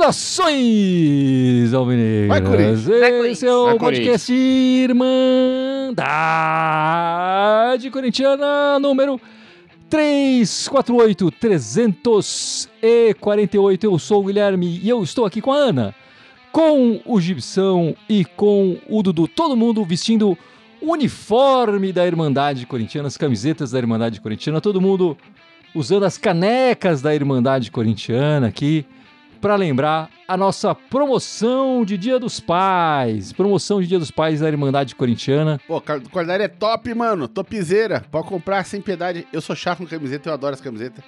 Saudações, Alvinegras! Esse é o podcast Irmandade Corintiana número 348 348. Eu sou o Guilherme e eu estou aqui com a Ana, com o Gibson e com o Dudu. Todo mundo vestindo o uniforme da Irmandade Corintiana, as camisetas da Irmandade Corintiana, todo mundo usando as canecas da Irmandade Corintiana aqui para lembrar a nossa promoção de Dia dos Pais. Promoção de Dia dos Pais da Irmandade Corintiana. Pô, o quadrilha é top, mano. Topzera. Pode comprar sem piedade. Eu sou chato com camiseta, eu adoro as camisetas.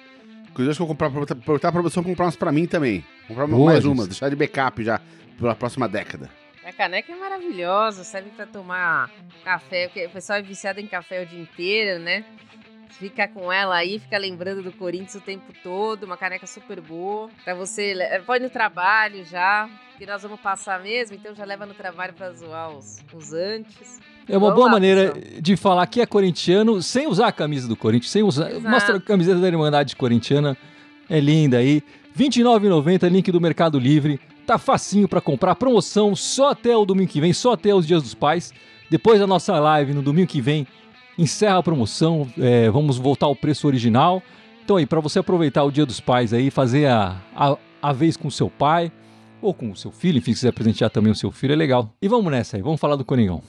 Inclusive, acho que eu vou comprar, aproveitar a promoção comprar umas pra mim também. Comprar Boa, mais uma, deixar de backup já pela próxima década. A caneca é maravilhosa, serve para tomar café, porque o pessoal é viciado em café o dia inteiro, né? Fica com ela aí, fica lembrando do Corinthians o tempo todo, uma caneca super boa. Pra você, pode no trabalho já, que nós vamos passar mesmo, então já leva no trabalho pra zoar os, os antes. É uma Vamos boa lá, maneira pessoal. de falar que é corintiano sem usar a camisa do Corinthians, sem usar. Exato. Mostra a camiseta da Irmandade Corintiana. É linda aí. R$ 29,90, link do Mercado Livre. Tá facinho para comprar. Promoção só até o domingo que vem, só até os dias dos pais. Depois da nossa live no domingo que vem, encerra a promoção, é, vamos voltar ao preço original. Então aí, para você aproveitar o Dia dos Pais aí, fazer a, a, a vez com seu pai ou com o seu filho, enfim, se quiser presentear também o seu filho, é legal. E vamos nessa aí, vamos falar do Coringão.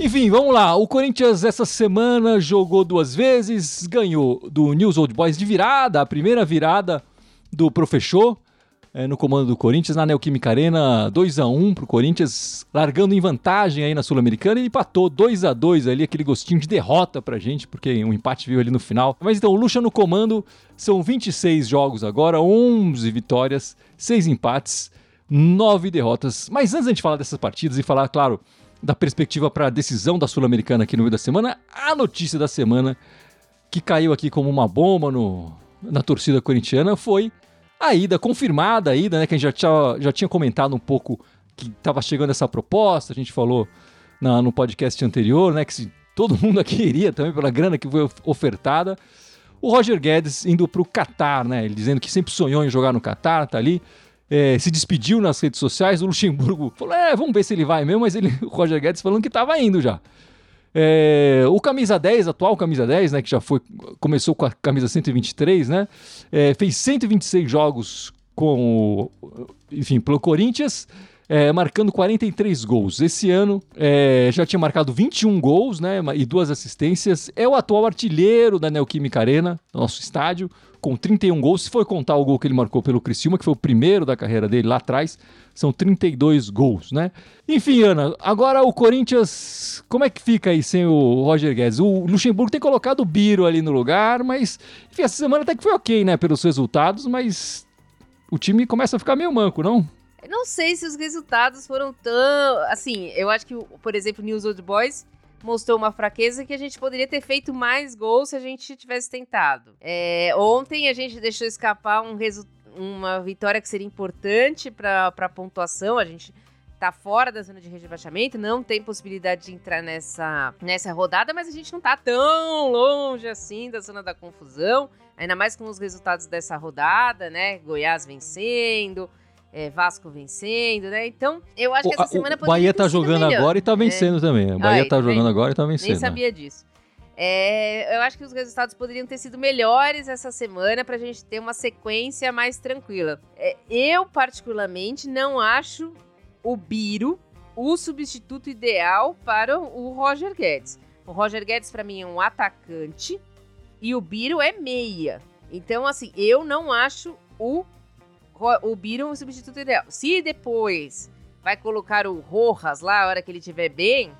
Enfim, vamos lá. O Corinthians essa semana jogou duas vezes, ganhou do News Old Boys de virada, a primeira virada do Professor é, no comando do Corinthians, na Neoquímica Arena, 2 a 1 pro Corinthians, largando em vantagem aí na Sul-Americana e empatou 2 a 2 ali, aquele gostinho de derrota pra gente, porque um empate veio ali no final. Mas então, o Lucha no comando, são 26 jogos agora, 11 vitórias, 6 empates, 9 derrotas. Mas antes da gente falar dessas partidas e falar, claro, da perspectiva para a decisão da Sul-Americana aqui no meio da semana, a notícia da semana que caiu aqui como uma bomba no, na torcida corintiana foi a ida, confirmada a ida, né? Que a gente já tinha, já tinha comentado um pouco que estava chegando essa proposta, a gente falou na, no podcast anterior, né? Que se todo mundo aqui iria também pela grana que foi ofertada. O Roger Guedes indo para o Catar, né? Ele dizendo que sempre sonhou em jogar no Catar, tá ali. É, se despediu nas redes sociais. O Luxemburgo falou: é, vamos ver se ele vai mesmo, mas ele, o Roger Guedes falando que estava indo já. É, o camisa 10, atual camisa 10, né, que já foi começou com a camisa 123, né, é, fez 126 jogos com, enfim, pelo Corinthians, é, marcando 43 gols. Esse ano é, já tinha marcado 21 gols, né, e duas assistências. É o atual artilheiro da Neoquímica Arena, nosso estádio, com 31 gols. Se for contar o gol que ele marcou pelo Criciúma, que foi o primeiro da carreira dele lá atrás, são 32 gols, né? Enfim, Ana, agora o Corinthians, como é que fica aí sem o Roger Guedes? O Luxemburgo tem colocado o Biro ali no lugar, mas enfim, essa semana até que foi ok, né, pelos resultados, mas o time começa a ficar meio manco, não? Não sei se os resultados foram tão. Assim, eu acho que, por exemplo, News Old Boys mostrou uma fraqueza que a gente poderia ter feito mais gols se a gente tivesse tentado. É, ontem a gente deixou escapar um uma vitória que seria importante para a pontuação. A gente tá fora da zona de rebaixamento, não tem possibilidade de entrar nessa, nessa rodada, mas a gente não tá tão longe assim da zona da confusão, ainda mais com os resultados dessa rodada, né? Goiás vencendo, é, Vasco vencendo, né? Então, eu acho que essa semana o Bahia tá jogando melhor. agora e tá vencendo é. também. O Bahia Ai, tá jogando agora e tá vencendo. Nem sabia disso. É, eu acho que os resultados poderiam ter sido melhores essa semana para a gente ter uma sequência mais tranquila. É, eu, particularmente, não acho o Biro o substituto ideal para o Roger Guedes. O Roger Guedes, para mim, é um atacante e o Biro é meia. Então, assim, eu não acho o o Biro um substituto ideal. Se depois vai colocar o Rojas lá, a hora que ele estiver bem,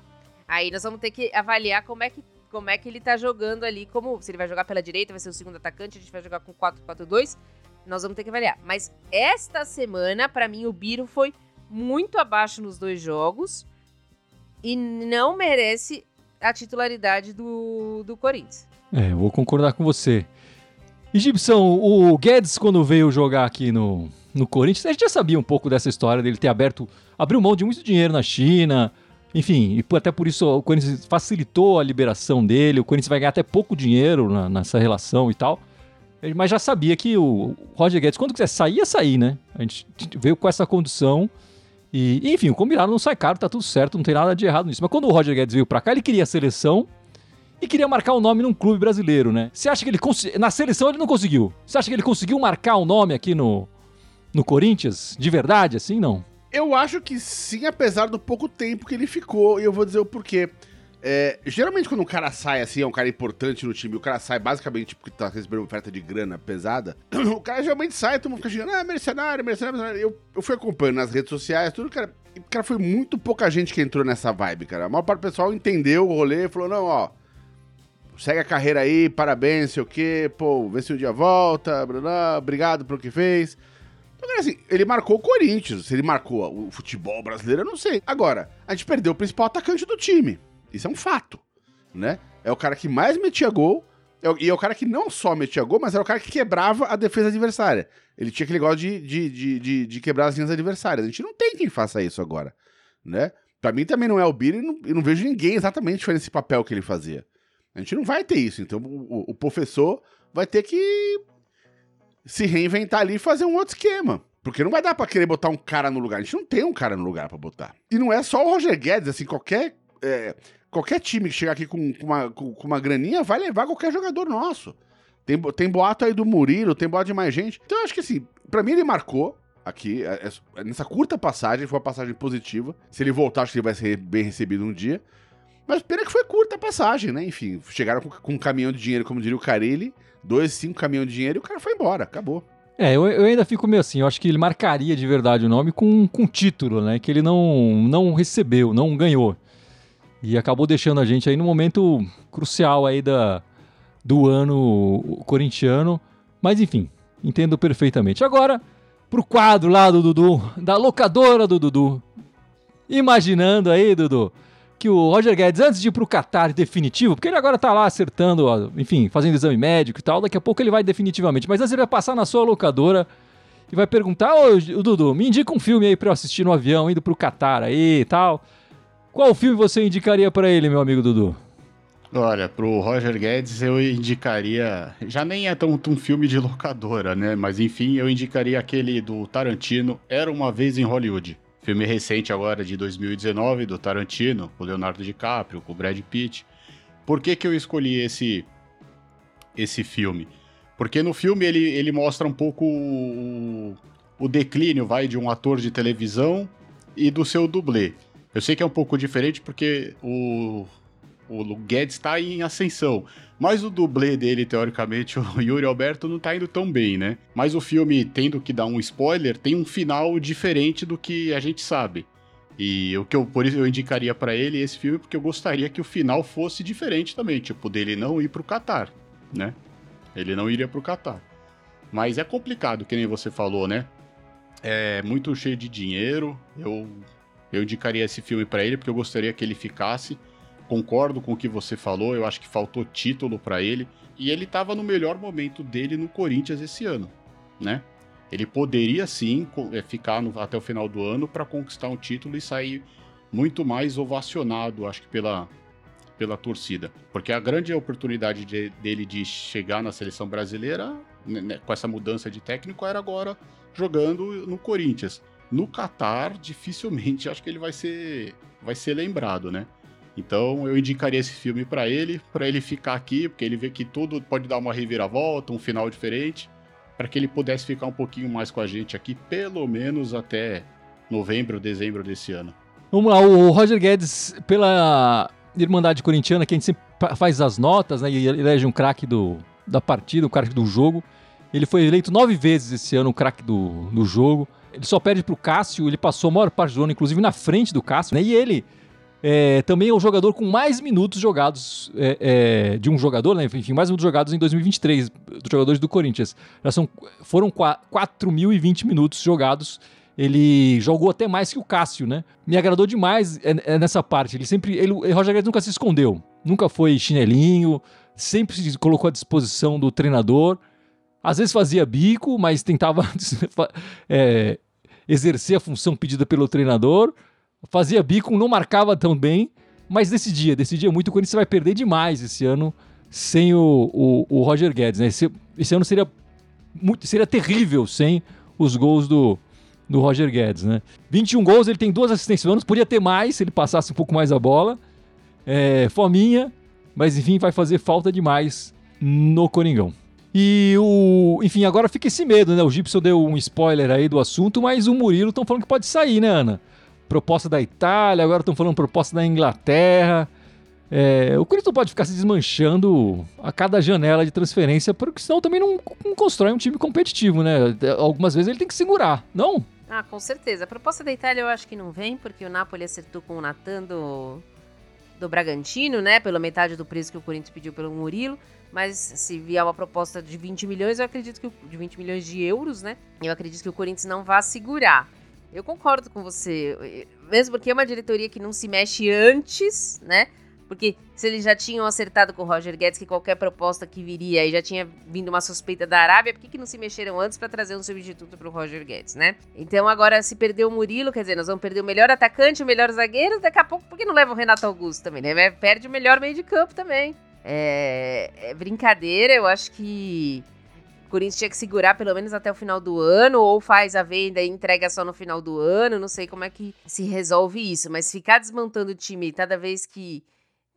aí nós vamos ter que avaliar como é que como é que ele tá jogando ali, como se ele vai jogar pela direita, vai ser o segundo atacante, a gente vai jogar com 4-4-2, nós vamos ter que avaliar. Mas esta semana, para mim, o Biro foi muito abaixo nos dois jogos e não merece a titularidade do, do Corinthians. É, eu vou concordar com você. E Gibson, o Guedes, quando veio jogar aqui no, no Corinthians, a gente já sabia um pouco dessa história dele ter aberto, abriu mão de muito dinheiro na China, enfim, e até por isso o Corinthians facilitou a liberação dele, o Corinthians vai ganhar até pouco dinheiro na, nessa relação e tal. Mas já sabia que o Roger Guedes, quando quiser sair, ia sair, né? A gente veio com essa condição. E, enfim, o combinado não sai caro, tá tudo certo, não tem nada de errado nisso. Mas quando o Roger Guedes veio pra cá, ele queria a seleção e queria marcar o um nome num clube brasileiro, né? Você acha que ele na seleção ele não conseguiu? Você acha que ele conseguiu marcar o um nome aqui no, no Corinthians? De verdade, assim, não? Eu acho que sim, apesar do pouco tempo que ele ficou, e eu vou dizer o porquê. É, geralmente quando um cara sai assim, é um cara importante no time, o cara sai basicamente porque tá recebendo oferta de grana pesada, o cara geralmente sai, todo mundo fica chegando, ah, mercenário, mercenário, mercenário. Eu, eu fui acompanhando nas redes sociais, tudo, cara, cara, foi muito pouca gente que entrou nessa vibe, cara. A maior parte do pessoal entendeu o rolê e falou, não, ó, segue a carreira aí, parabéns, sei o quê, pô, vê se o dia volta, blá, blá, obrigado pelo que fez. Então, assim, ele marcou o Corinthians. Se ele marcou o futebol brasileiro, eu não sei. Agora, a gente perdeu o principal atacante do time. Isso é um fato, né? É o cara que mais metia gol. É e é o cara que não só metia gol, mas era o cara que quebrava a defesa adversária. Ele tinha aquele negócio de, de, de, de, quebrar as linhas adversárias. A gente não tem quem faça isso agora, né? Pra mim também não é o Bira e não, não vejo ninguém exatamente fazendo esse papel que ele fazia. A gente não vai ter isso. Então o, o professor vai ter que se reinventar ali e fazer um outro esquema. Porque não vai dar pra querer botar um cara no lugar. A gente não tem um cara no lugar para botar. E não é só o Roger Guedes, assim, qualquer. É, qualquer time que chegar aqui com, com, uma, com, com, uma graninha vai levar qualquer jogador nosso. Tem, tem boato aí do Murilo, tem boato de mais gente. Então eu acho que assim, pra mim ele marcou aqui, é, é, nessa curta passagem, foi uma passagem positiva. Se ele voltar, acho que ele vai ser bem recebido um dia. Mas pena que foi curta a passagem, né? Enfim, chegaram com, com um caminhão de dinheiro, como diria o Carilli, dois, cinco caminhões de dinheiro e o cara foi embora, acabou. É, eu, eu, ainda fico meio assim, eu acho que ele marcaria de verdade o nome com, com título, né? Que ele não, não recebeu, não ganhou. E acabou deixando a gente aí no momento crucial aí da, do ano corintiano. Mas enfim, entendo perfeitamente. Agora, pro quadro lá do Dudu, da locadora do Dudu. Imaginando aí, Dudu, que o Roger Guedes, antes de ir pro Qatar definitivo, porque ele agora tá lá acertando, enfim, fazendo exame médico e tal, daqui a pouco ele vai definitivamente. Mas antes ele vai passar na sua locadora e vai perguntar: Ô, Dudu, me indica um filme aí pra eu assistir no avião, indo pro Qatar aí e tal. Qual filme você indicaria para ele, meu amigo Dudu? Olha, pro Roger Guedes eu indicaria. Já nem é tão um filme de locadora, né? Mas enfim, eu indicaria aquele do Tarantino, Era uma Vez em Hollywood. Filme recente agora de 2019 do Tarantino, com Leonardo DiCaprio, com Brad Pitt. Por que, que eu escolhi esse, esse filme? Porque no filme ele, ele mostra um pouco o, o declínio vai de um ator de televisão e do seu dublê. Eu sei que é um pouco diferente porque o, o Guedes está em ascensão. Mas o dublê dele, teoricamente, o Yuri Alberto, não tá indo tão bem, né? Mas o filme, tendo que dar um spoiler, tem um final diferente do que a gente sabe. E o que eu, por isso eu indicaria para ele esse filme, porque eu gostaria que o final fosse diferente também, tipo, dele não ir pro Catar, né? Ele não iria pro Catar. Mas é complicado, que nem você falou, né? É muito cheio de dinheiro. Eu, eu indicaria esse filme para ele, porque eu gostaria que ele ficasse concordo com o que você falou, eu acho que faltou título para ele. E ele estava no melhor momento dele no Corinthians esse ano, né? Ele poderia sim é, ficar no, até o final do ano para conquistar um título e sair muito mais ovacionado, acho que pela, pela torcida. Porque a grande oportunidade de, dele de chegar na seleção brasileira, né, né, com essa mudança de técnico, era agora jogando no Corinthians. No Catar, dificilmente acho que ele vai ser, vai ser lembrado, né? Então eu indicaria esse filme para ele, para ele ficar aqui, porque ele vê que tudo pode dar uma reviravolta, um final diferente, para que ele pudesse ficar um pouquinho mais com a gente aqui, pelo menos até novembro, dezembro desse ano. Vamos lá, o Roger Guedes, pela Irmandade Corintiana, que a gente sempre faz as notas, né, e elege um craque da partida, um craque do jogo. Ele foi eleito nove vezes esse ano o craque do, do jogo. Ele só perde pro Cássio, ele passou a maior parte do ano, inclusive na frente do Cássio, né? E ele é, também é o jogador com mais minutos jogados é, é, de um jogador, né? enfim, mais minutos jogados em 2023 dos jogadores do Corinthians. Já são, foram 4.020 minutos jogados. Ele jogou até mais que o Cássio, né? Me agradou demais é, é nessa parte. Ele sempre. Ele, o Roger Guedes nunca se escondeu. Nunca foi chinelinho, sempre se colocou à disposição do treinador. Às vezes fazia bico, mas tentava é, exercer a função pedida pelo treinador. Fazia bico, não marcava tão bem, mas decidia. Decidia muito. O Corinthians vai perder demais esse ano sem o, o, o Roger Guedes. Né? Esse, esse ano seria, muito, seria terrível sem os gols do, do Roger Guedes. Né? 21 gols, ele tem duas assistências anos, podia ter mais se ele passasse um pouco mais a bola. É, fominha, mas enfim, vai fazer falta demais no Coringão. E o. Enfim, agora fica esse medo, né? O Gibson deu um spoiler aí do assunto, mas o Murilo estão falando que pode sair, né, Ana? Proposta da Itália, agora estão falando proposta da Inglaterra. É, o Corinthians não pode ficar se desmanchando a cada janela de transferência, porque senão também não, não, constrói um time competitivo, né? Algumas vezes ele tem que segurar, não? Ah, com certeza. A proposta da Itália eu acho que não vem, porque o Napoli acertou com o Natan do, do Bragantino, né? Pela metade do preço que o Corinthians pediu pelo Murilo. Mas se vier uma proposta de 20 milhões, eu acredito que de 20 milhões de euros, né? Eu acredito que o Corinthians não vá segurar. Eu concordo com você, mesmo porque é uma diretoria que não se mexe antes, né? Porque se eles já tinham acertado com o Roger Guedes que qualquer proposta que viria e já tinha vindo uma suspeita da Arábia, por que, que não se mexeram antes para trazer um substituto para o Roger Guedes, né? Então agora se perder o Murilo, quer dizer, nós vamos perder o melhor atacante, o melhor zagueiro, daqui a pouco por que não leva o Renato Augusto também, né? Perde o melhor meio de campo também. É, é brincadeira, eu acho que o Corinthians tinha que segurar pelo menos até o final do ano, ou faz a venda e entrega só no final do ano, não sei como é que se resolve isso, mas ficar desmontando o time cada vez que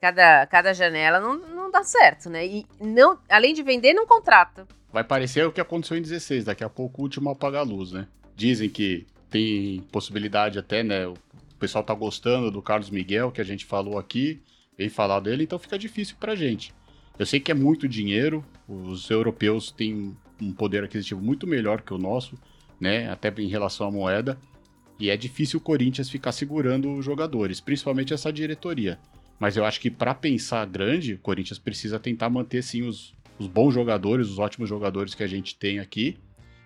cada, cada janela não, não dá certo, né? E não, além de vender, não contrata. Vai parecer o que aconteceu em 16, daqui a pouco o último apaga a luz, né? Dizem que tem possibilidade até, né? O pessoal tá gostando do Carlos Miguel, que a gente falou aqui, vem falar dele, então fica difícil pra gente. Eu sei que é muito dinheiro, os europeus têm um poder aquisitivo muito melhor que o nosso, né? Até em relação à moeda. E é difícil o Corinthians ficar segurando os jogadores, principalmente essa diretoria. Mas eu acho que para pensar grande, o Corinthians precisa tentar manter sim os, os bons jogadores, os ótimos jogadores que a gente tem aqui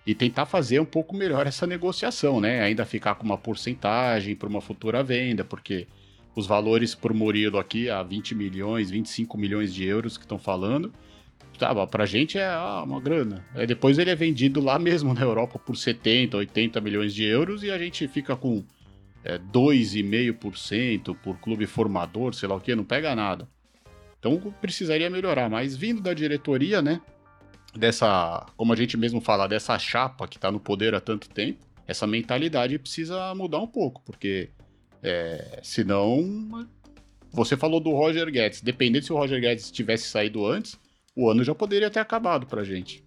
e tentar fazer um pouco melhor essa negociação, né? Ainda ficar com uma porcentagem para uma futura venda, porque os valores por Murilo aqui a 20 milhões, 25 milhões de euros que estão falando, tá, pra gente é ah, uma grana. Aí depois ele é vendido lá mesmo na Europa por 70, 80 milhões de euros e a gente fica com é, 2,5% por clube formador, sei lá o que, não pega nada. Então precisaria melhorar, mas vindo da diretoria, né? Dessa, como a gente mesmo fala, dessa chapa que está no poder há tanto tempo, essa mentalidade precisa mudar um pouco, porque é, senão. Você falou do Roger Guedes. Dependendo se o Roger Guedes tivesse saído antes, o ano já poderia ter acabado pra gente.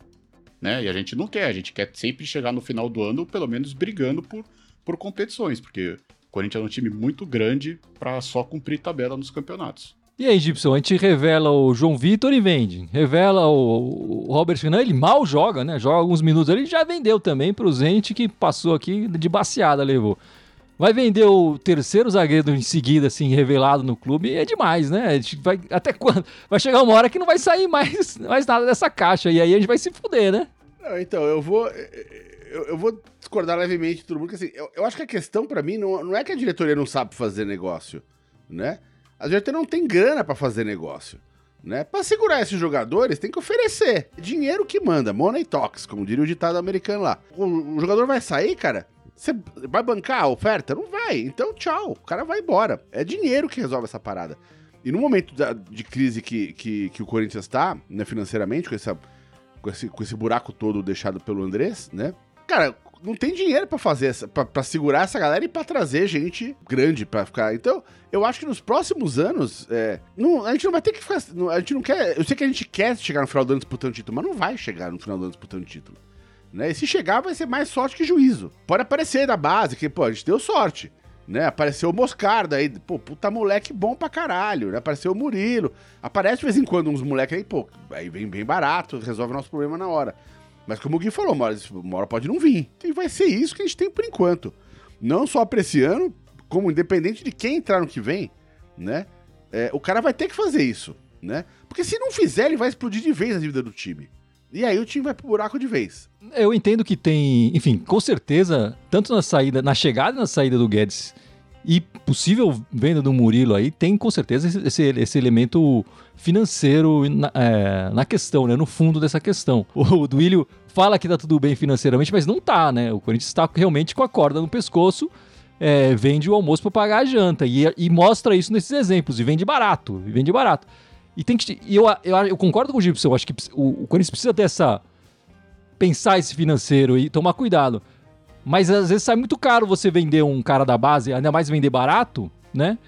Né? E a gente não quer, a gente quer sempre chegar no final do ano, pelo menos brigando por por competições, porque o Corinthians é um time muito grande para só cumprir tabela nos campeonatos. E aí, Gibson, a gente revela o João Vitor e vende. Revela o, o Robert Fernandes, ele mal joga, né? Joga alguns minutos ali, já vendeu também para o Zente, que passou aqui de baseada, levou. Vai vender o terceiro zagueiro em seguida, assim, revelado no clube, é demais, né? A gente vai, até quando? Vai chegar uma hora que não vai sair mais, mais nada dessa caixa, e aí a gente vai se fuder, né? Não, então, eu vou eu, eu, vou discordar levemente de todo mundo, porque assim, eu, eu acho que a questão para mim não, não é que a diretoria não sabe fazer negócio, né? A diretoria não tem grana para fazer negócio, né? Para segurar esses jogadores, tem que oferecer. Dinheiro que manda, money talks, como diria o ditado americano lá. O, o jogador vai sair, cara, você vai bancar a oferta? Não vai. Então, tchau. O cara vai embora. É dinheiro que resolve essa parada. E no momento da, de crise que, que, que, o Corinthians está, né, financeiramente, com, essa, com, esse, com esse buraco todo deixado pelo Andrés, né? cara, não tem dinheiro para fazer essa, para segurar essa galera e para trazer gente grande para ficar. Então, eu acho que nos próximos anos, é, não, a gente não vai ter que ficar. a gente não quer. Eu sei que a gente quer chegar no final do ano disputando título, mas não vai chegar no final do ano disputando título. Né? E se chegar, vai ser mais sorte que juízo. Pode aparecer da base, que, pô, a gente deu sorte. Né? Apareceu o Moscarda aí, pô, puta moleque bom pra caralho, né? Apareceu o Murilo. Aparece de vez em quando uns moleques aí, pô, aí vem bem barato, resolve nosso problema na hora. Mas como o Gui falou, uma hora, uma hora pode não vir. E vai ser isso que a gente tem por enquanto. Não só apreciando, como independente de quem entrar no que vem, né? É, o cara vai ter que fazer isso, né? Porque se não fizer, ele vai explodir de vez a dívida do time. E aí o time vai pro buraco de vez. Eu entendo que tem, enfim, com certeza, tanto na saída, na chegada e na saída do Guedes e possível venda do Murilo aí, tem com certeza esse, esse elemento financeiro na, é, na questão, né? No fundo dessa questão. O Duílio fala que tá tudo bem financeiramente, mas não tá, né? O Corinthians está realmente com a corda no pescoço, é, vende o almoço para pagar a janta e, e, mostra isso nesses exemplos e vende barato, e vende barato. E tem que e eu, eu, eu concordo com o Gibson, eu acho que o, o Corinthians precisa ter essa pensar esse financeiro e tomar cuidado. Mas às vezes sai muito caro você vender um cara da base, ainda mais vender barato, né?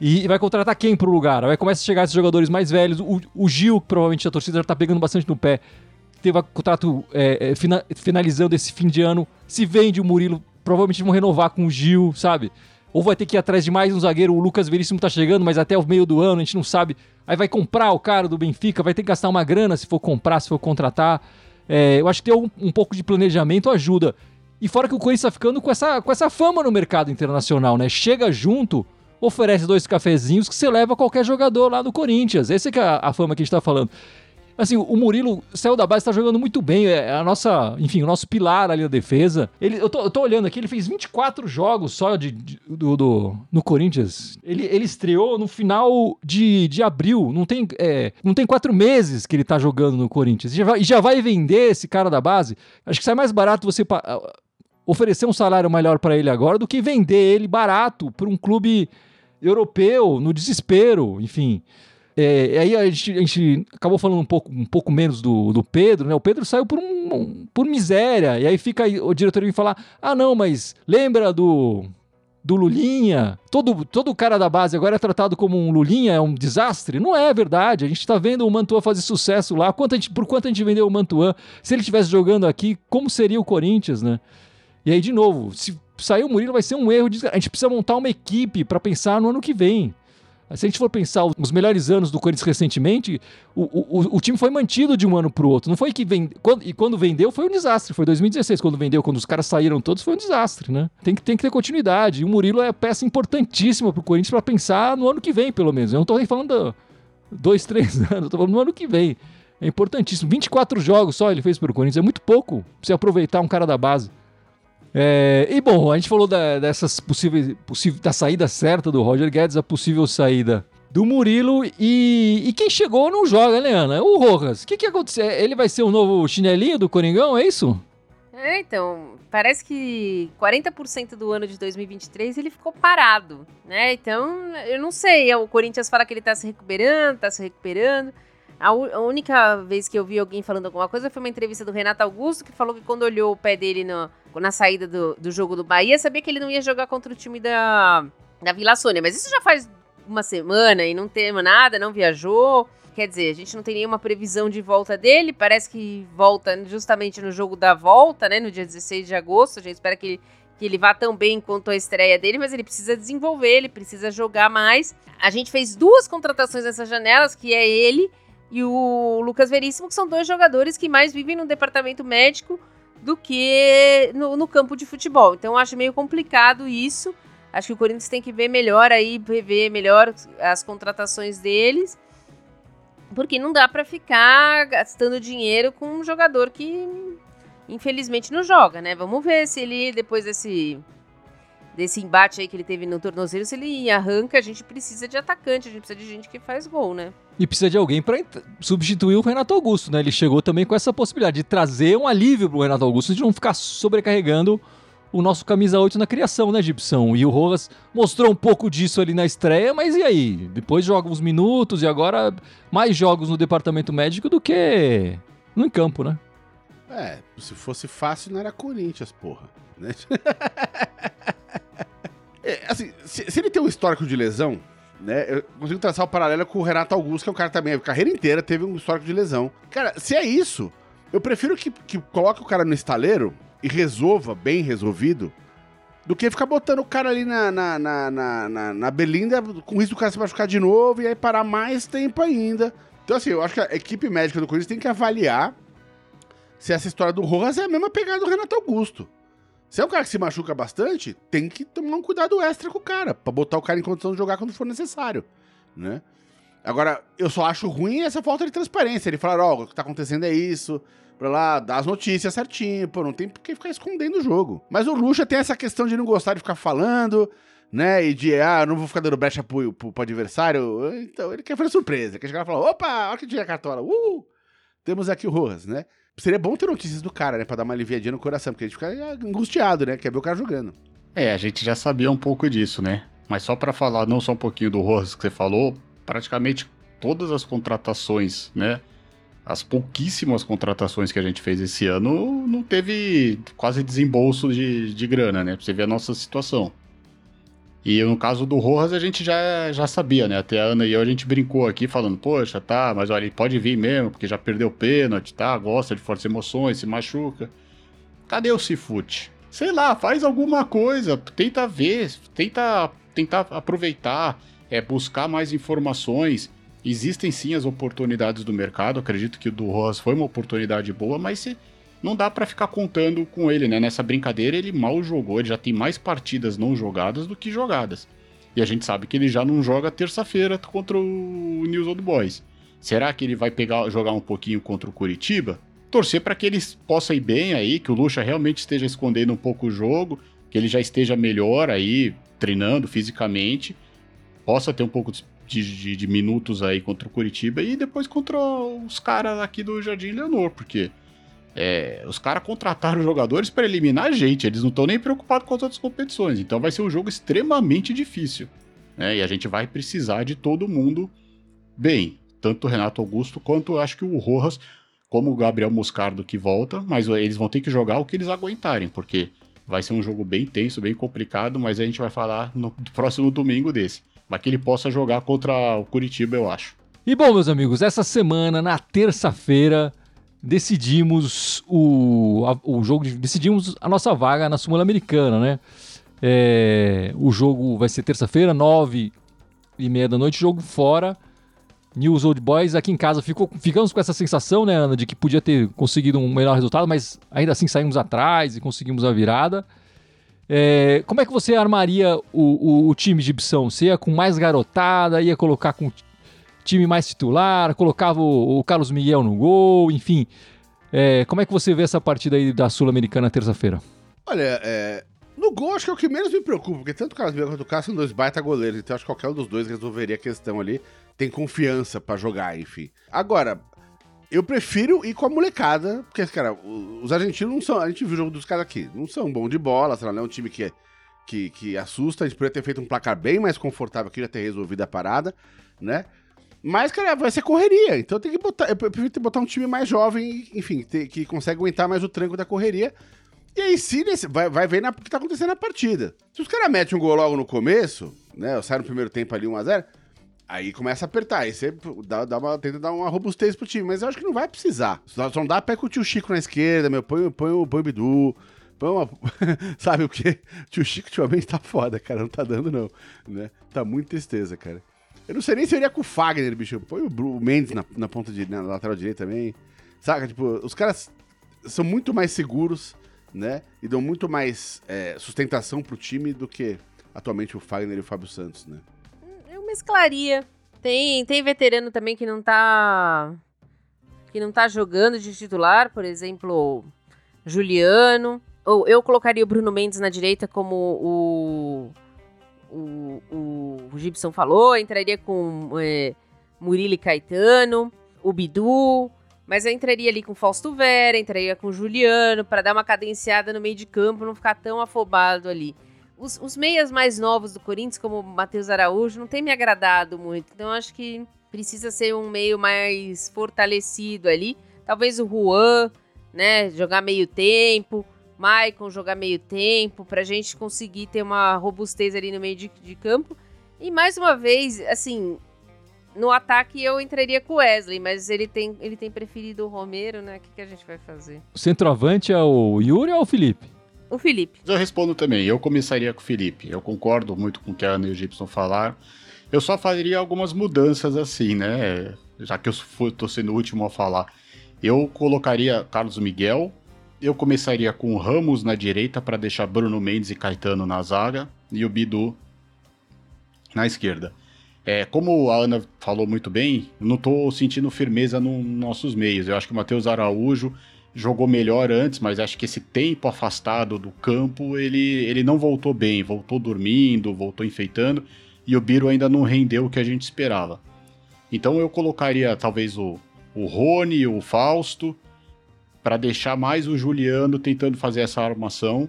E vai contratar quem pro lugar? Vai começar a chegar esses jogadores mais velhos. O, o Gil, que provavelmente a torcida já tá pegando bastante no pé, teve contrato é, é, fina, finalizando esse fim de ano. Se vende o Murilo, provavelmente vão renovar com o Gil, sabe? Ou vai ter que ir atrás de mais um zagueiro. O Lucas Veríssimo tá chegando, mas até o meio do ano a gente não sabe. Aí vai comprar o cara do Benfica, vai ter que gastar uma grana se for comprar, se for contratar. É, eu acho que ter um, um pouco de planejamento ajuda. E fora que o Corinthians está ficando com essa, com essa fama no mercado internacional, né? Chega junto, oferece dois cafezinhos que você leva qualquer jogador lá do Corinthians. Essa é, é a, a fama que a gente está falando. Assim, o Murilo saiu da base, está jogando muito bem. É a nossa, enfim, o nosso pilar ali da defesa. Ele, eu, tô, eu tô olhando aqui, ele fez 24 jogos só de, de do, do, no Corinthians. Ele, ele estreou no final de, de abril. Não tem, é, não tem quatro meses que ele tá jogando no Corinthians. E já vai, já vai vender esse cara da base. Acho que sai mais barato você oferecer um salário melhor para ele agora do que vender ele barato para um clube europeu no desespero, enfim. É, aí a gente, a gente, acabou falando um pouco, um pouco menos do, do Pedro, né? O Pedro saiu por, um, por miséria. E aí fica aí, o diretor vem falar: ah, não, mas lembra do, do Lulinha? Todo, todo cara da base agora é tratado como um Lulinha, é um desastre? Não é verdade. A gente está vendo o Mantua fazer sucesso lá. Quanto gente, por quanto a gente vendeu o Mantua? Se ele estivesse jogando aqui, como seria o Corinthians, né? E aí, de novo, se sair o Murilo vai ser um erro. A gente precisa montar uma equipe para pensar no ano que vem. Se a gente for pensar os melhores anos do Corinthians recentemente, o, o, o time foi mantido de um ano para o outro. Não foi que vende... quando, e quando vendeu foi um desastre. Foi 2016 quando vendeu, quando os caras saíram todos foi um desastre, né? Tem que, tem que ter continuidade. E o Murilo é peça importantíssima para o Corinthians para pensar no ano que vem, pelo menos. Eu não estou nem falando dois, três anos, estou falando no ano que vem. É importantíssimo. 24 jogos só ele fez pelo Corinthians. É muito pouco pra você aproveitar um cara da base. É, e bom, a gente falou da, dessas possíveis, possível, da saída certa do Roger Guedes, a possível saída do Murilo e, e quem chegou não joga, né, Ana? O Rojas. O que, que aconteceu? Ele vai ser o novo chinelinho do Coringão, é isso? É, então, parece que 40% do ano de 2023 ele ficou parado, né? Então, eu não sei, o Corinthians fala que ele tá se recuperando, tá se recuperando. A, a, única vez que eu vi alguém falando alguma coisa foi uma entrevista do Renato Augusto, que falou que quando olhou o pé dele no, na saída do, do jogo do Bahia, sabia que ele não ia jogar contra o time da, da Vila Sônia. Mas isso já faz uma semana e não temos nada, não viajou. Quer dizer, a gente não tem nenhuma previsão de volta dele. Parece que volta justamente no jogo da volta, né? No dia 16 de agosto. A gente espera que ele, que ele vá tão bem quanto a estreia dele, mas ele precisa desenvolver, ele precisa jogar mais. A gente fez duas contratações nessas janelas, que é ele e o Lucas Veríssimo, que são dois jogadores que mais vivem no departamento médico do que no, no campo de futebol. Então acho meio complicado isso. Acho que o Corinthians tem que ver melhor aí, rever melhor as contratações deles. Porque não dá para ficar gastando dinheiro com um jogador que infelizmente não joga, né? Vamos ver se ele depois desse desse embate aí que ele teve no tornozelo, se ele arranca, a gente precisa de atacante, a gente precisa de gente que faz gol, né? E precisa de alguém para substituir o Renato Augusto, né? Ele chegou também com essa possibilidade de trazer um alívio pro Renato Augusto, de não ficar sobrecarregando o nosso camisa 8 na criação, né, Gibson? E o Rojas mostrou um pouco disso ali na estreia, mas e aí? Depois joga uns minutos e agora mais jogos no departamento médico do que no em campo, né? É, se fosse fácil não era Corinthians, porra. Né? É, assim, se, se, ele tem um histórico de lesão, né? Eu consigo traçar o paralelo com o Renato Augusto, que é um cara também, a carreira inteira teve um histórico de lesão. Cara, se é isso, eu prefiro que, que coloque o cara no estaleiro e resolva bem resolvido do que ficar botando o cara ali na, na, na, na, na, na Belinda com risco do cara se machucar de novo e aí parar mais tempo ainda. Então, assim, eu acho que a equipe médica do Corinthians tem que avaliar se essa história do Rojas é a mesma pegada do Renato Augusto. Se é um cara que se machuca bastante, tem que tomar um cuidado extra com o cara, pra botar o cara em condição de jogar quando for necessário, né? Agora, eu só acho ruim essa falta de transparência. Ele falar, ó, oh, o que tá acontecendo é isso, pra lá, dar as notícias certinho, pô, não tem por que ficar escondendo o jogo. Mas o Lucha tem essa questão de não gostar de ficar falando, né, e de, ah, não vou ficar dando brecha pro, pro, pro adversário. Então, ele quer fazer surpresa, quer chegar e falar, opa, olha que dia a cartola, uh! Temos aqui o Rojas, né? seria bom ter notícias do cara, né? Pra dar uma aliviadinha no coração, porque a gente fica angustiado, né? Quer ver o cara jogando. É, a gente já sabia um pouco disso, né? Mas só para falar não só um pouquinho do Rojas que você falou, praticamente todas as contratações, né? As pouquíssimas contratações que a gente fez esse ano não teve quase desembolso de, de grana, né? Pra você ver a nossa situação. E no caso do Rojas, a gente já, já sabia, né? Até a Ana e eu a gente brincou aqui falando, poxa, tá, mas olha, ele pode vir mesmo, porque já perdeu pênalti, tá? Gosta de fortes emoções, se machuca. Cadê o Cifute? Sei lá, faz alguma coisa, tenta ver, tenta tentar aproveitar, é, buscar mais informações. Existem sim as oportunidades do mercado, acredito que o do Rojas foi uma oportunidade boa, mas se, não dá para ficar contando com ele, né? Nessa brincadeira ele mal jogou, ele já tem mais partidas não jogadas do que jogadas. E a gente sabe que ele já não joga terça-feira contra o News Old Boys. Será que ele vai pegar jogar um pouquinho contra o Curitiba? Torcer para que ele possa ir bem aí, que o Lucha realmente esteja escondendo um pouco o jogo, que ele já esteja melhor aí, treinando fisicamente, possa ter um pouco de, de, de minutos aí contra o Curitiba e depois contra os caras aqui do Jardim Leonor, porque é, os caras contrataram jogadores para eliminar a gente, eles não estão nem preocupados com as outras competições, então vai ser um jogo extremamente difícil. Né? E a gente vai precisar de todo mundo bem, tanto o Renato Augusto quanto acho que o Rojas, como o Gabriel Moscardo que volta, mas eles vão ter que jogar o que eles aguentarem, porque vai ser um jogo bem tenso, bem complicado, mas a gente vai falar no próximo domingo desse. Mas que ele possa jogar contra o Curitiba, eu acho. E bom, meus amigos, essa semana, na terça-feira, decidimos o, a, o jogo, decidimos a nossa vaga na Sul-Americana, né? É, o jogo vai ser terça-feira, nove e meia da noite, jogo fora. News Old Boys aqui em casa ficou, ficamos com essa sensação, né, Ana, de que podia ter conseguido um melhor resultado, mas ainda assim saímos atrás e conseguimos a virada. É, como é que você armaria o, o, o time de Ibsão? Você ia com mais garotada, ia colocar com time mais titular, colocava o, o Carlos Miguel no gol, enfim. É, como é que você vê essa partida aí da Sul-Americana terça-feira? Olha, é, no gol acho que é o que menos me preocupa, porque tanto o Carlos Miguel quanto o Cássio são dois baita goleiros, então acho que qualquer um dos dois resolveria a questão ali. Tem confiança para jogar, enfim. Agora, eu prefiro ir com a molecada, porque, cara, os argentinos não são. A gente viu o jogo dos caras aqui, não são bons de bola, sei lá, não é um time que, que, que assusta. A gente poderia ter feito um placar bem mais confortável aqui, já ter resolvido a parada, né? Mas, cara, vai ser correria. Então tem que botar. Eu prefiro botar um time mais jovem, enfim, que consegue aguentar mais o tranco da correria. E aí, sim, vai, vai ver o que tá acontecendo na partida. Se os caras metem um gol logo no começo, né? Sai no primeiro tempo ali 1x0, aí começa a apertar. Aí você dá, dá uma, tenta dar uma robustez pro time. Mas eu acho que não vai precisar. Só, só não dá pé com o tio Chico na esquerda, meu. Põe, põe, põe, põe o Bidu. Põe uma... Sabe o que? Tio Chico ultimamente tá foda, cara. Não tá dando, não. Né? Tá muito tristeza, cara. Eu não sei nem se eu iria com o Fagner, bicho. Põe o Mendes na, na ponta de, na lateral direita também. Saca? Tipo, os caras são muito mais seguros, né? E dão muito mais é, sustentação pro time do que atualmente o Fagner e o Fábio Santos, né? Eu mesclaria. Tem, tem veterano também que não tá. que não tá jogando de titular, por exemplo, Juliano. Ou eu colocaria o Bruno Mendes na direita como o o, o, o Gibson falou, entraria com é, Murilo e Caetano, o Bidu, mas eu entraria ali com Fausto Vera, entraria com Juliano, para dar uma cadenciada no meio de campo, não ficar tão afobado ali. Os, os meias mais novos do Corinthians, como o Matheus Araújo, não tem me agradado muito, então acho que precisa ser um meio mais fortalecido ali. Talvez o Juan, né, jogar meio tempo. Maicon jogar meio tempo, pra gente conseguir ter uma robustez ali no meio de, de campo. E mais uma vez, assim, no ataque eu entraria com o Wesley, mas ele tem, ele tem preferido o Romero, né? O que, que a gente vai fazer? O centroavante é o Yuri ou o Felipe? O Felipe. Eu respondo também, eu começaria com o Felipe. Eu concordo muito com o que a Ana e o Gibson falaram. Eu só faria algumas mudanças assim, né? Já que eu estou sendo o último a falar. Eu colocaria Carlos Miguel, eu começaria com o Ramos na direita para deixar Bruno Mendes e Caetano na zaga e o Bidu na esquerda. É, como a Ana falou muito bem, não estou sentindo firmeza nos nossos meios. Eu acho que o Matheus Araújo jogou melhor antes, mas acho que esse tempo afastado do campo, ele, ele não voltou bem. Voltou dormindo, voltou enfeitando, e o Biro ainda não rendeu o que a gente esperava. Então eu colocaria talvez o, o Rony, o Fausto, para deixar mais o Juliano tentando fazer essa armação.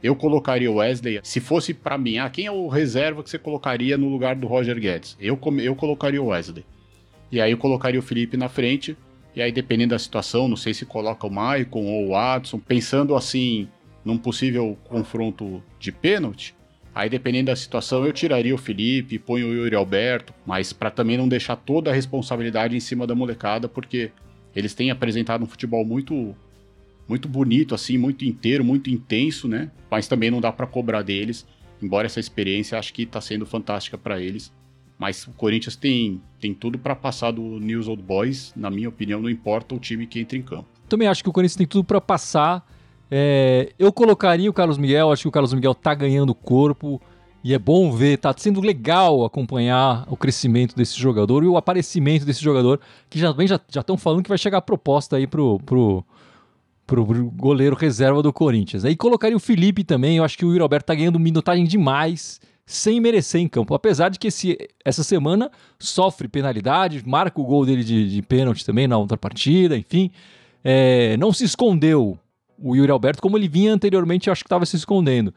Eu colocaria o Wesley. Se fosse para mim, ah, quem é o reserva que você colocaria no lugar do Roger Guedes? Eu, eu colocaria o Wesley. E aí eu colocaria o Felipe na frente. E aí, dependendo da situação, não sei se coloca o Maicon ou o Adson, pensando assim num possível confronto de pênalti. Aí, dependendo da situação, eu tiraria o Felipe, ponho o Yuri Alberto, mas para também não deixar toda a responsabilidade em cima da molecada, porque eles têm apresentado um futebol muito muito bonito, assim, muito inteiro, muito intenso, né? Mas também não dá para cobrar deles, embora essa experiência acho que tá sendo fantástica para eles. Mas o Corinthians tem, tem tudo para passar do News Old Boys, na minha opinião, não importa o time que entra em campo. Também acho que o Corinthians tem tudo para passar. É, eu colocaria o Carlos Miguel, acho que o Carlos Miguel tá ganhando corpo. E é bom ver, tá sendo legal acompanhar o crescimento desse jogador e o aparecimento desse jogador, que já vem já estão falando que vai chegar a proposta aí pro, pro, pro goleiro reserva do Corinthians. Aí colocaria o Felipe também, eu acho que o Yuri Alberto tá ganhando minutagem demais, sem merecer em campo. Apesar de que esse, essa semana sofre penalidade, marca o gol dele de, de pênalti também na outra partida, enfim. É, não se escondeu o Yuri Alberto como ele vinha anteriormente, eu acho que estava se escondendo.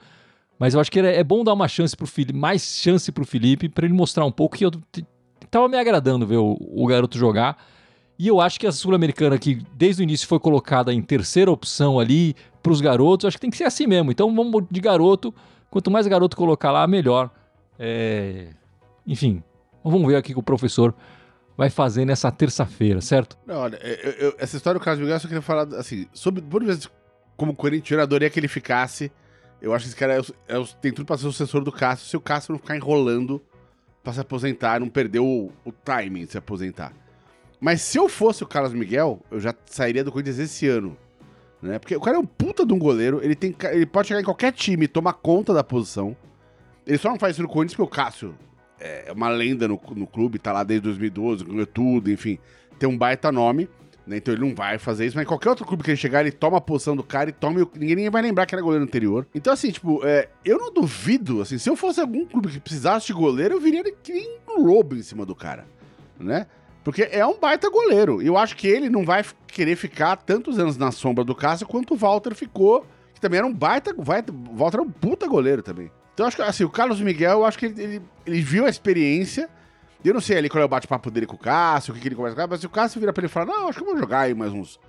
Mas eu acho que é bom dar uma chance pro Felipe, mais chance pro Felipe, para ele mostrar um pouco que eu tava me agradando ver o, o garoto jogar. E eu acho que a Sul-Americana, que desde o início foi colocada em terceira opção ali para os garotos, acho que tem que ser assim mesmo. Então vamos de garoto. Quanto mais garoto colocar lá, melhor. É... Enfim, vamos ver aqui que o professor vai fazer nessa terça-feira, certo? Não, olha, eu, eu, essa história do Carlos Miguel, eu só queria falar assim, sobre por vezes como Corinthians, eu adoraria que ele ficasse. Eu acho que esse cara é, é, tem tudo para ser o sucessor do Cássio, se o Cássio não ficar enrolando para se aposentar, não perder o, o timing de se aposentar. Mas se eu fosse o Carlos Miguel, eu já sairia do Corinthians esse ano. Né? Porque o cara é um puta de um goleiro, ele, tem, ele pode chegar em qualquer time e tomar conta da posição. Ele só não faz isso no Corinthians porque o Cássio é uma lenda no, no clube, tá lá desde 2012, ganhou tudo, enfim, tem um baita nome. Né? Então ele não vai fazer isso, mas qualquer outro clube que ele chegar, ele toma a posição do cara e toma. Ninguém, vai lembrar que era goleiro anterior. Então, assim, tipo, é, eu não duvido, assim, se eu fosse algum clube que precisasse de goleiro, eu viria que nem um lobo em cima do cara, né? Porque é um baita goleiro. E eu acho que ele não vai querer ficar tantos anos na sombra do Cássio quanto o Walter ficou, que também era um baita. Walter era um puta goleiro também. Então, acho que, assim, o Carlos Miguel, eu acho que ele, ele, ele viu a experiência eu não sei ali qual é o bate-papo dele com o Cássio, o que, que ele conversa com o Cássio, mas se o Cássio vira pra ele e fala, não, acho que eu vou jogar aí mais uns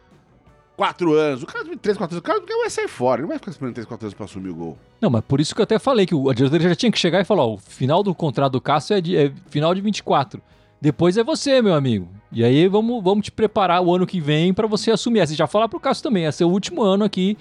4 anos. O tem 3, 4 anos, o cara vai sair fora, ele não vai ficar esperando 3, 4 anos pra assumir o gol. Não, mas por isso que eu até falei que o diretoria já tinha que chegar e falar, ó, o final do contrato do Cássio é, de, é final de 24. Depois é você, meu amigo. E aí vamos, vamos te preparar o ano que vem para você assumir. Aí você já falar pro Cássio também, é seu último ano aqui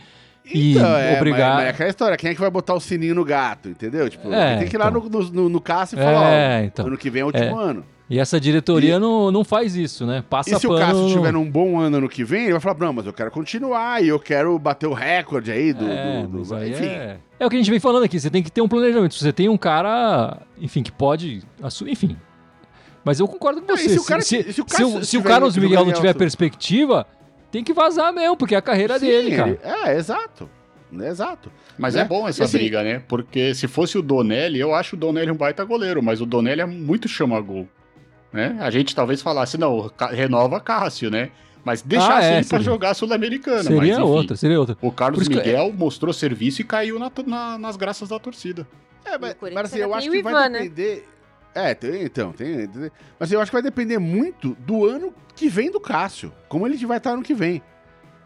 e então, é, obrigar. Mas, mas é aquela história, quem é que vai botar o sininho no gato, entendeu? Tipo, é, tem que ir lá então. no, no, no Cássio e falar, é, ó, então. ano que vem é o último é. ano. E essa diretoria e, não, não faz isso, né? Passa E se pano... o Cássio tiver num bom ano no que vem, ele vai falar, não, mas eu quero continuar e eu quero bater o recorde aí do... É, do, do, do... enfim. É... é... o que a gente vem falando aqui, você tem que ter um planejamento. Você tem um cara, enfim, que pode... Enfim, mas eu concordo com você. se, o, cara, se, se, se, o, se, se o Carlos Miguel não tiver perspectiva, tem que vazar mesmo, porque é a carreira Sim, dele, cara. Ele, é, exato. Exato. Mas né? é bom essa assim, briga, né? Porque se fosse o Donelli, eu acho o Donelli um baita goleiro, mas o Donelli é muito chama-gol. Né? A gente talvez falasse, não, renova Cássio, né? Mas deixasse ah, é, ele pra jogar Sul-Americana. Seria mas, outra, seria outra. O Carlos Miguel é... mostrou serviço e caiu na, na, nas graças da torcida. É, mas, mas assim, eu acho que Ivan, vai né? depender. Né? É, tem, então, tem, tem. Mas eu acho que vai depender muito do ano que vem do Cássio. Como ele vai estar ano que vem.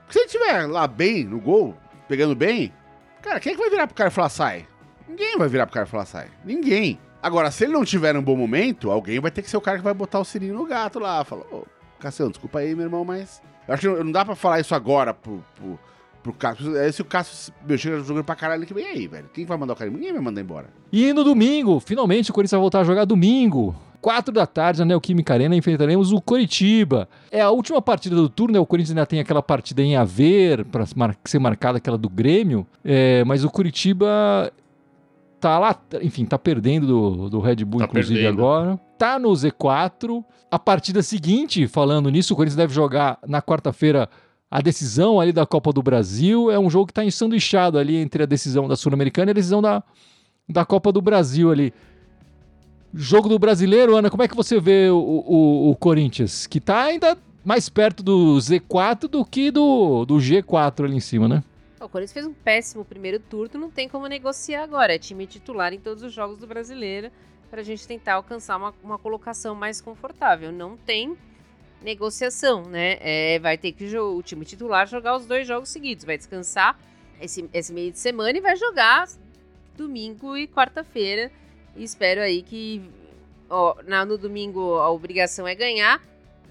Porque se ele estiver lá bem no gol, pegando bem, cara, quem é que vai virar pro cara e falar sai? Ninguém vai virar pro cara e falar sai. Ninguém. Agora, se ele não tiver um bom momento, alguém vai ter que ser o cara que vai botar o sininho no gato lá. Fala, ô, Cassiano, desculpa aí, meu irmão, mas. Eu acho que não, não dá pra falar isso agora pro, pro, pro Cássio. É, se o Cássio meu, chega jogando pra caralho que vem aí, velho. Quem vai mandar o cara? Ninguém vai mandar embora. E no domingo, finalmente o Corinthians vai voltar a jogar domingo. 4 da tarde, na Neoquímica Arena, enfrentaremos o Coritiba. É a última partida do turno, né? O Corinthians ainda tem aquela partida em haver, para ser marcada aquela do Grêmio. É, mas o Curitiba tá lá, enfim, tá perdendo do, do Red Bull, tá inclusive, perdendo. agora. Tá no Z4. A partida seguinte, falando nisso, o Corinthians deve jogar na quarta-feira a decisão ali da Copa do Brasil. É um jogo que tá ensanduichado ali entre a decisão da Sul-Americana e a decisão da, da Copa do Brasil ali. Jogo do brasileiro, Ana, como é que você vê o, o, o Corinthians? Que tá ainda mais perto do Z4 do que do, do G4 ali em cima, né? O Corinthians fez um péssimo primeiro turno, não tem como negociar agora. É time titular em todos os jogos do brasileiro para a gente tentar alcançar uma, uma colocação mais confortável. Não tem negociação, né? É, vai ter que o time titular jogar os dois jogos seguidos, vai descansar esse, esse meio de semana e vai jogar domingo e quarta-feira. Espero aí que ó, na, no domingo a obrigação é ganhar.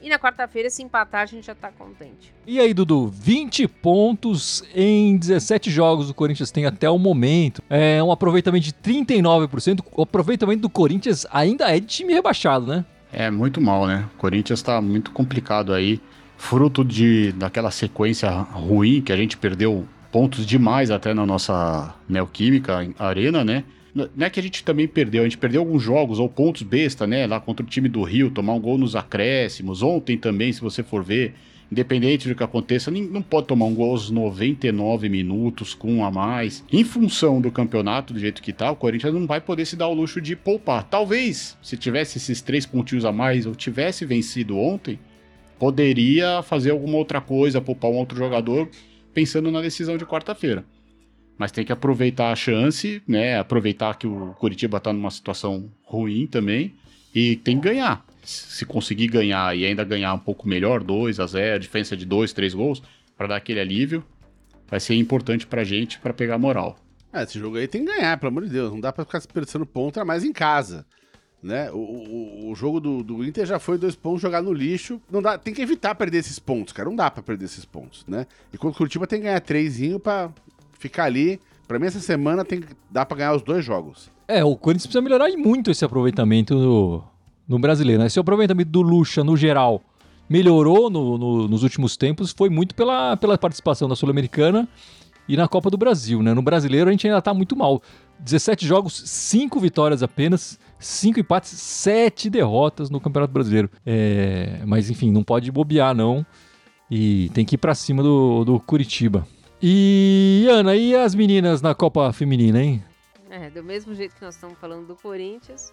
E na quarta-feira, se empatar, a gente já tá contente. E aí, Dudu, 20 pontos em 17 jogos o Corinthians tem até o momento. É um aproveitamento de 39%. O aproveitamento do Corinthians ainda é de time rebaixado, né? É muito mal, né? O Corinthians tá muito complicado aí. Fruto de daquela sequência ruim que a gente perdeu pontos demais até na nossa Neoquímica Arena, né? Não é que a gente também perdeu, a gente perdeu alguns jogos ou pontos besta, né? Lá contra o time do Rio, tomar um gol nos acréscimos. Ontem também, se você for ver, independente do que aconteça, não pode tomar um gol aos 99 minutos com um a mais. Em função do campeonato, do jeito que tá, o Corinthians não vai poder se dar o luxo de poupar. Talvez, se tivesse esses três pontinhos a mais ou tivesse vencido ontem, poderia fazer alguma outra coisa, poupar um outro jogador pensando na decisão de quarta-feira. Mas tem que aproveitar a chance, né? Aproveitar que o Curitiba está numa situação ruim também e tem que ganhar. Se conseguir ganhar e ainda ganhar um pouco melhor, 2 a 0, diferença de 2, 3 gols, para dar aquele alívio, vai ser importante pra gente para pegar moral. É, esse jogo aí tem que ganhar, pelo amor de Deus. Não dá para ficar desperdiçando ponto, mais em casa. Né? O, o, o jogo do, do, Inter já foi dois pontos jogar no lixo. Não dá, tem que evitar perder esses pontos, cara. Não dá para perder esses pontos, né? Enquanto o Curitiba tem que ganhar trêsinho para ficar ali. Para mim essa semana tem dá para ganhar os dois jogos. É, o Corinthians precisa melhorar muito esse aproveitamento no, no brasileiro. Né? Esse aproveitamento do Lucha no geral melhorou no, no, nos últimos tempos foi muito pela, pela participação da Sul-Americana e na Copa do Brasil, né? No brasileiro a gente ainda tá muito mal. 17 jogos, 5 vitórias apenas, 5 empates, 7 derrotas no Campeonato Brasileiro. É, mas enfim, não pode bobear não. E tem que ir para cima do, do Curitiba. E Ana, e as meninas na Copa Feminina, hein? É, do mesmo jeito que nós estamos falando do Corinthians,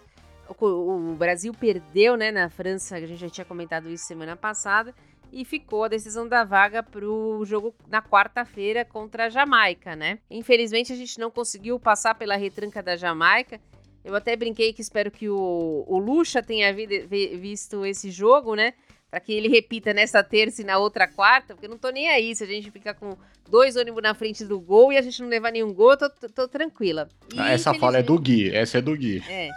o, o, Brasil perdeu, né, na França, a gente já tinha comentado isso semana passada, e ficou a decisão da vaga para o jogo na quarta-feira contra a Jamaica, né? Infelizmente a gente não conseguiu passar pela retranca da Jamaica. Eu até brinquei que espero que o, o Lucha tenha vi, vi, visto esse jogo, né? Para que ele repita nessa terça e na outra quarta, porque eu não tô nem aí se a gente ficar com dois ônibus na frente do gol e a gente não levar nenhum gol, eu tô, tô, tô tranquila. E, ah, essa fala é do Gui, essa é do Gui. É.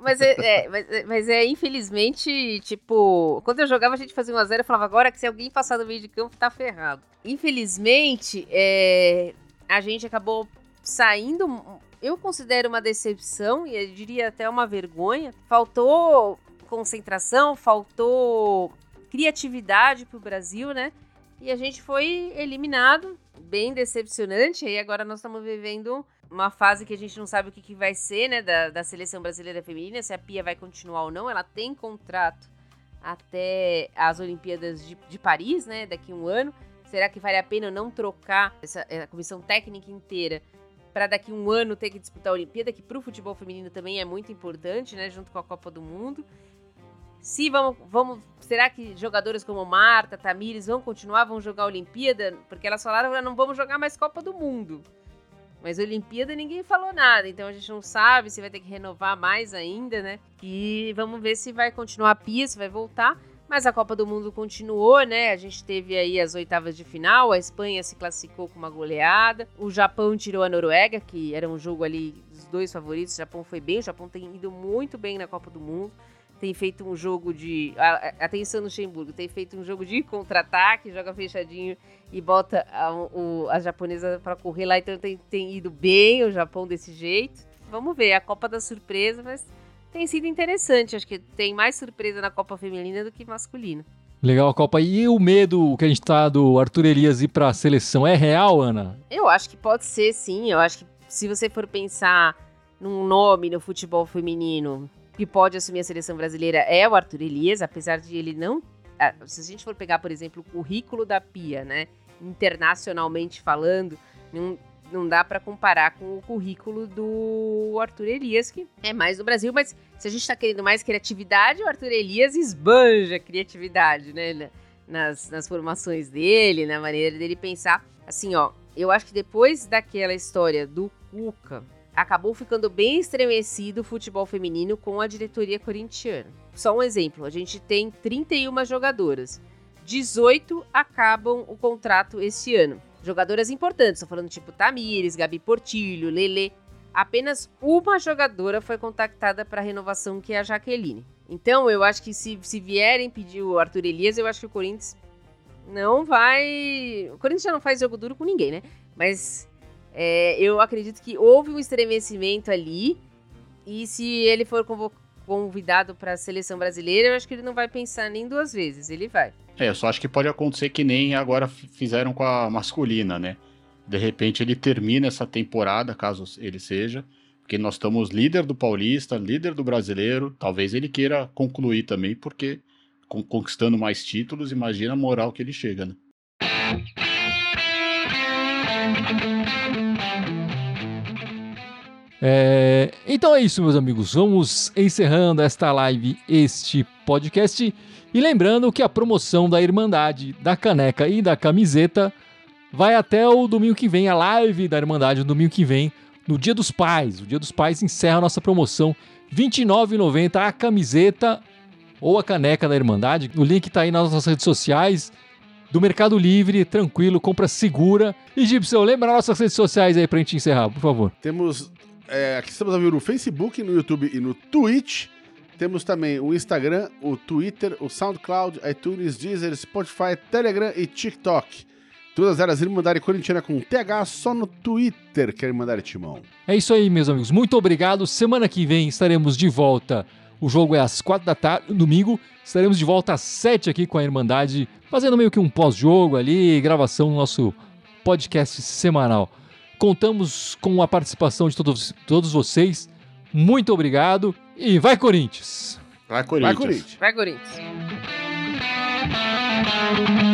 Mas é, é, mas, é, mas, é, infelizmente, tipo, quando eu jogava a gente fazia 1x0 eu falava agora que se alguém passar do meio de campo tá ferrado. Infelizmente, é, a gente acabou saindo, eu considero uma decepção e eu diria até uma vergonha. Faltou concentração, faltou criatividade pro Brasil, né? E a gente foi eliminado, bem decepcionante. E agora nós estamos vivendo uma fase que a gente não sabe o que, que vai ser, né, da, da seleção brasileira feminina, se a Pia vai continuar ou não. Ela tem contrato até as Olimpíadas de, de Paris, né, daqui a um ano. Será que vale a pena não trocar essa a comissão técnica inteira para daqui a um ano ter que disputar a Olimpíada, que para o futebol feminino também é muito importante, né, junto com a Copa do Mundo. Se vamos, vamos, será que jogadores como Marta, Tamires vão continuar, vão jogar Olimpíada? Porque elas falaram, ah, não vamos jogar mais Copa do Mundo. Mas Olimpíada ninguém falou nada, então a gente não sabe se vai ter que renovar mais ainda, né? E vamos ver se vai continuar a pia, se vai voltar. Mas a Copa do Mundo continuou, né? A gente teve aí as oitavas de final, a Espanha se classificou com uma goleada, o Japão tirou a Noruega, que era um jogo ali dos dois favoritos. O Japão foi bem, o Japão tem ido muito bem na Copa do Mundo tem feito um jogo de. Atenção no Luxemburgo, tem feito um jogo de contra-ataque, joga fechadinho e bota a, o, a japonesa para correr lá. Então tem, tem ido bem o Japão desse jeito. Vamos ver, a Copa da Surpresa, mas tem sido interessante. Acho que tem mais surpresa na Copa Feminina do que masculina. Legal a Copa. E o medo que a gente tá do Arthur Elias ir para a seleção é real, Ana? Eu acho que pode ser, sim. Eu acho que se você for pensar num nome no futebol feminino que pode assumir a seleção brasileira é o Arthur Elias, apesar de ele não. Se a gente for pegar, por exemplo, o currículo da Pia, né? Internacionalmente falando, não, não dá para comparar com o currículo do Arthur Elias, que é mais do Brasil, mas se a gente tá querendo mais criatividade, o Arthur Elias esbanja criatividade, né? nas, nas formações dele, na maneira dele pensar. Assim, ó, eu acho que depois daquela história do Cuca, acabou ficando bem estremecido o futebol feminino com a diretoria corintiana. Só um exemplo, a gente tem 31 jogadoras. 18 acabam o contrato este ano. Jogadoras importantes, estou falando tipo Tamires, Gabi Portilho, Lele. Apenas uma jogadora foi contactada para renovação, que é a Jaqueline. Então, eu acho que se, se vierem pedir o Arthur Elias, eu acho que o Corinthians não vai. O Corinthians já não faz jogo duro com ninguém, né? Mas é, eu acredito que houve um estremecimento ali. E se ele for convidado para a seleção brasileira, eu acho que ele não vai pensar nem duas vezes. Ele vai. É, eu só acho que pode acontecer que nem agora fizeram com a masculina, né? De repente ele termina essa temporada, caso ele seja, porque nós estamos líder do Paulista, líder do Brasileiro. Talvez ele queira concluir também, porque conquistando mais títulos, imagina a moral que ele chega, né? É, então é isso, meus amigos. Vamos encerrando esta live, este podcast. E lembrando que a promoção da Irmandade, da caneca e da camiseta vai até o domingo que vem, a live da Irmandade no domingo que vem, no Dia dos Pais. O Dia dos Pais encerra a nossa promoção. R$ 29,90 a camiseta ou a caneca da Irmandade. O link está aí nas nossas redes sociais do Mercado Livre, tranquilo, compra segura. E Gibson, lembra nossas redes sociais aí pra gente encerrar, por favor. Temos é, aqui estamos a ver no Facebook, no YouTube e no Twitch. Temos também o Instagram, o Twitter, o SoundCloud, iTunes, Deezer, Spotify, Telegram e TikTok. Todas elas Irmandade Corintiana com TH só no Twitter, que é Irmandade Timão. É isso aí, meus amigos. Muito obrigado. Semana que vem estaremos de volta. O jogo é às quatro da tarde, domingo. Estaremos de volta às sete aqui com a Irmandade, fazendo meio que um pós-jogo ali, gravação do nosso podcast semanal. Contamos com a participação de todos, todos vocês. Muito obrigado e vai Corinthians! Vai Corinthians! Vai Corinthians! Vai Corinthians!